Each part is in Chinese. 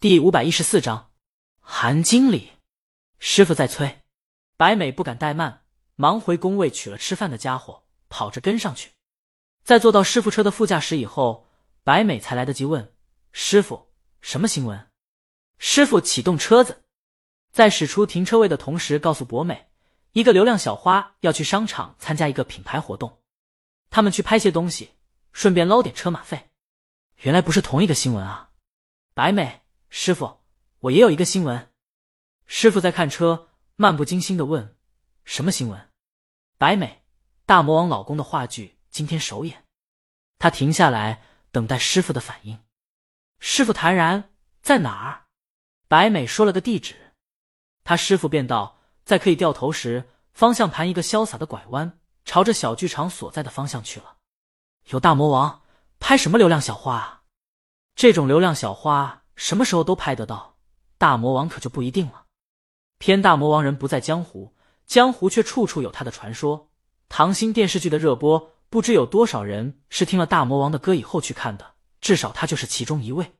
第五百一十四章，韩经理，师傅在催。白美不敢怠慢，忙回工位取了吃饭的家伙，跑着跟上去。在坐到师傅车的副驾驶以后，白美才来得及问师傅：“什么新闻？”师傅启动车子，在驶出停车位的同时，告诉博美，一个流量小花要去商场参加一个品牌活动，他们去拍些东西，顺便捞点车马费。原来不是同一个新闻啊！白美。师傅，我也有一个新闻。师傅在看车，漫不经心的问：“什么新闻？”白美，大魔王老公的话剧今天首演。他停下来等待师傅的反应。师傅坦然：“在哪儿？”白美说了个地址。他师傅便道：“在可以掉头时，方向盘一个潇洒的拐弯，朝着小剧场所在的方向去了。”有大魔王拍什么流量小花啊？这种流量小花。什么时候都拍得到，大魔王可就不一定了。偏大魔王人不在江湖，江湖却处处有他的传说。唐星电视剧的热播，不知有多少人是听了大魔王的歌以后去看的，至少他就是其中一位。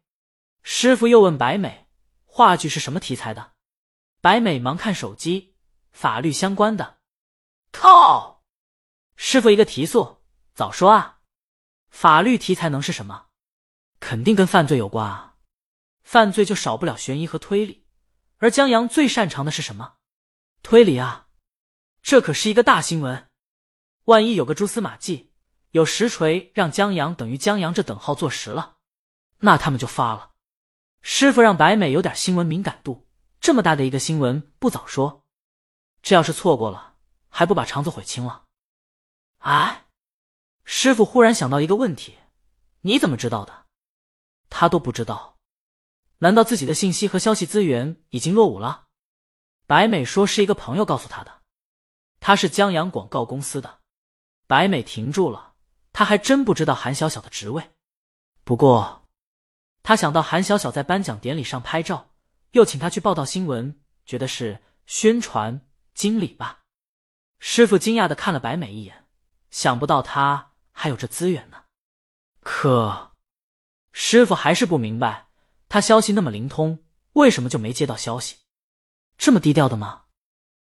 师傅又问白美，话剧是什么题材的？白美忙看手机，法律相关的。靠！师傅一个提速，早说啊！法律题材能是什么？肯定跟犯罪有关啊！犯罪就少不了悬疑和推理，而江阳最擅长的是什么？推理啊！这可是一个大新闻，万一有个蛛丝马迹，有实锤让江阳等于江阳这等号坐实了，那他们就发了。师傅让白美有点新闻敏感度，这么大的一个新闻不早说，这要是错过了，还不把肠子悔青了？哎，师傅忽然想到一个问题，你怎么知道的？他都不知道。难道自己的信息和消息资源已经落伍了？白美说是一个朋友告诉他的，他是江阳广告公司的。白美停住了，他还真不知道韩小小的职位。不过，他想到韩小小在颁奖典礼上拍照，又请他去报道新闻，觉得是宣传经理吧。师傅惊讶的看了白美一眼，想不到他还有这资源呢。可，师傅还是不明白。他消息那么灵通，为什么就没接到消息？这么低调的吗？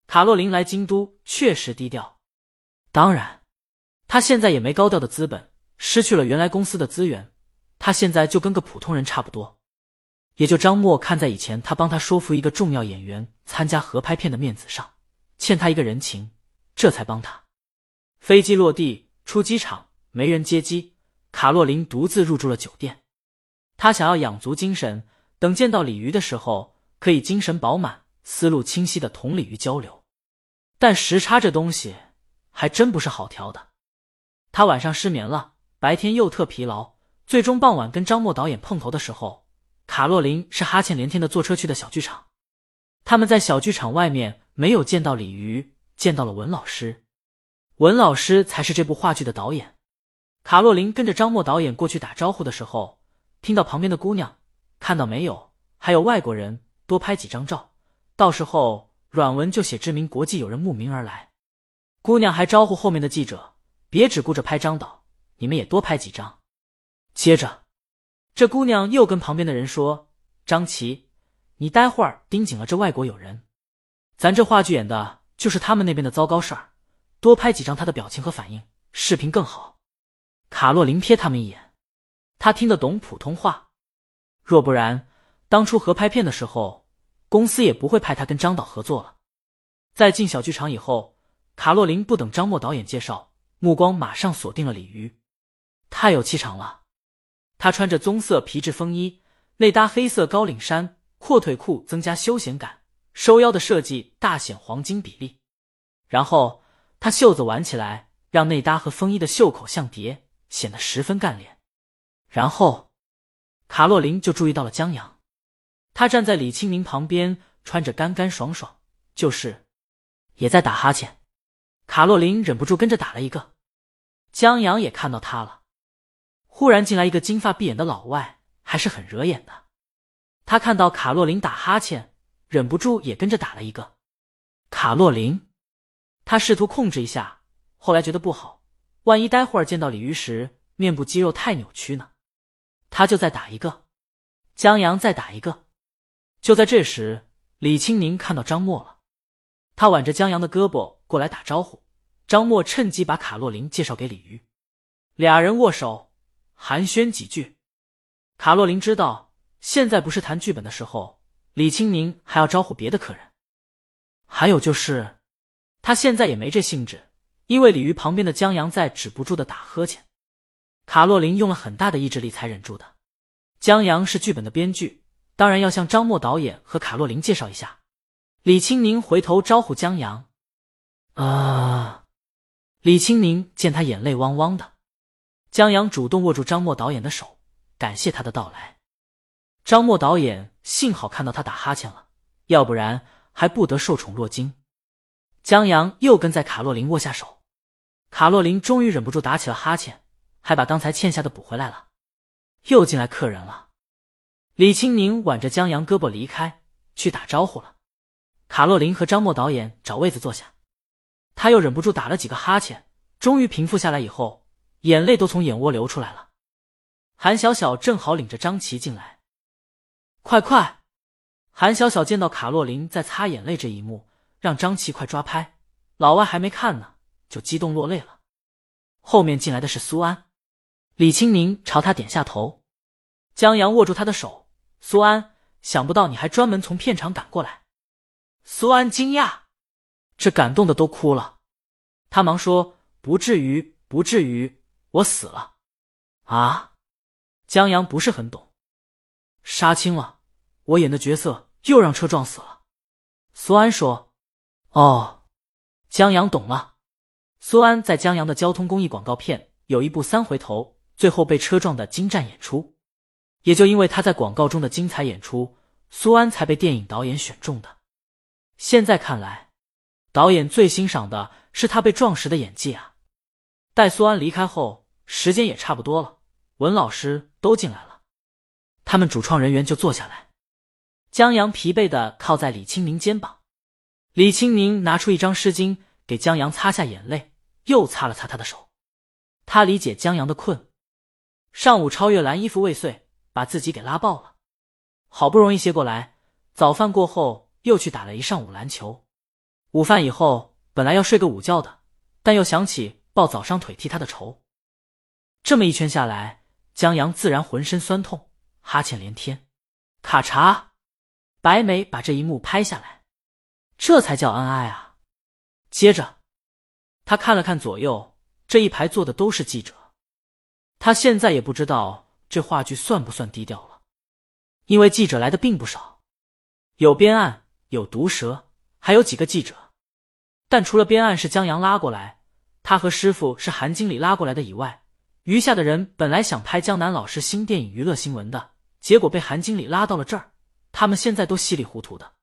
卡洛琳来京都确实低调，当然，他现在也没高调的资本，失去了原来公司的资源，他现在就跟个普通人差不多。也就张默看在以前他帮他说服一个重要演员参加合拍片的面子上，欠他一个人情，这才帮他。飞机落地，出机场没人接机，卡洛琳独自入住了酒店。他想要养足精神，等见到鲤鱼的时候，可以精神饱满、思路清晰的同鲤鱼交流。但时差这东西还真不是好调的。他晚上失眠了，白天又特疲劳，最终傍晚跟张默导演碰头的时候，卡洛琳是哈欠连天的坐车去的小剧场。他们在小剧场外面没有见到鲤鱼，见到了文老师。文老师才是这部话剧的导演。卡洛琳跟着张默导演过去打招呼的时候。听到旁边的姑娘，看到没有？还有外国人，多拍几张照，到时候软文就写知名国际友人慕名而来。姑娘还招呼后面的记者，别只顾着拍张导，你们也多拍几张。接着，这姑娘又跟旁边的人说：“张琪，你待会儿盯紧了这外国友人，咱这话剧演的就是他们那边的糟糕事儿，多拍几张他的表情和反应，视频更好。”卡洛琳瞥他们一眼。他听得懂普通话，若不然，当初合拍片的时候，公司也不会派他跟张导合作了。在进小剧场以后，卡洛琳不等张默导演介绍，目光马上锁定了鲤鱼，太有气场了。他穿着棕色皮质风衣，内搭黑色高领衫，阔腿裤增加休闲感，收腰的设计大显黄金比例。然后他袖子挽起来，让内搭和风衣的袖口相叠，显得十分干练。然后，卡洛琳就注意到了江阳，他站在李清明旁边，穿着干干爽爽，就是也在打哈欠。卡洛琳忍不住跟着打了一个。江阳也看到他了，忽然进来一个金发碧眼的老外，还是很惹眼的。他看到卡洛琳打哈欠，忍不住也跟着打了一个。卡洛琳，他试图控制一下，后来觉得不好，万一待会儿见到鲤鱼时，面部肌肉太扭曲呢？他就再打一个，江阳再打一个。就在这时，李青宁看到张默了，他挽着江阳的胳膊过来打招呼。张默趁机把卡洛琳介绍给李鱼，俩人握手寒暄几句。卡洛琳知道现在不是谈剧本的时候，李青宁还要招呼别的客人。还有就是，他现在也没这兴致，因为鲤鱼旁边的江阳在止不住的打呵欠。卡洛琳用了很大的意志力才忍住的。江阳是剧本的编剧。当然要向张默导演和卡洛琳介绍一下。李青宁回头招呼江阳，啊！李青宁见他眼泪汪汪的，江阳主动握住张默导演的手，感谢他的到来。张默导演幸好看到他打哈欠了，要不然还不得受宠若惊。江阳又跟在卡洛琳握下手，卡洛琳终于忍不住打起了哈欠，还把刚才欠下的补回来了。又进来客人了。李青宁挽着江阳胳膊离开，去打招呼了。卡洛琳和张默导演找位子坐下，他又忍不住打了几个哈欠，终于平复下来以后，眼泪都从眼窝流出来了。韩小小正好领着张琪进来，快快！韩小小见到卡洛琳在擦眼泪这一幕，让张琪快抓拍。老外还没看呢，就激动落泪了。后面进来的是苏安，李青宁朝他点下头，江阳握住他的手。苏安，想不到你还专门从片场赶过来。苏安惊讶，这感动的都哭了。他忙说：“不至于，不至于，我死了。”啊！江阳不是很懂，杀青了，我演的角色又让车撞死了。苏安说：“哦。”江阳懂了。苏安在江阳的交通公益广告片有一部三回头，最后被车撞的精湛演出。也就因为他在广告中的精彩演出，苏安才被电影导演选中的。现在看来，导演最欣赏的是他被撞时的演技啊！待苏安离开后，时间也差不多了，文老师都进来了，他们主创人员就坐下来。江阳疲惫的靠在李青宁肩膀，李青宁拿出一张湿巾给江阳擦下眼泪，又擦了擦他的手。他理解江阳的困，上午超越蓝衣服未遂。把自己给拉爆了，好不容易歇过来，早饭过后又去打了一上午篮球。午饭以后本来要睡个午觉的，但又想起抱早伤腿替他的仇。这么一圈下来，江阳自然浑身酸痛，哈欠连天。卡查，白眉把这一幕拍下来，这才叫恩爱啊！接着，他看了看左右，这一排坐的都是记者，他现在也不知道。这话剧算不算低调了？因为记者来的并不少，有编案，有毒蛇，还有几个记者。但除了编案是江阳拉过来，他和师傅是韩经理拉过来的以外，余下的人本来想拍江南老师新电影娱乐新闻的，结果被韩经理拉到了这儿。他们现在都稀里糊涂的，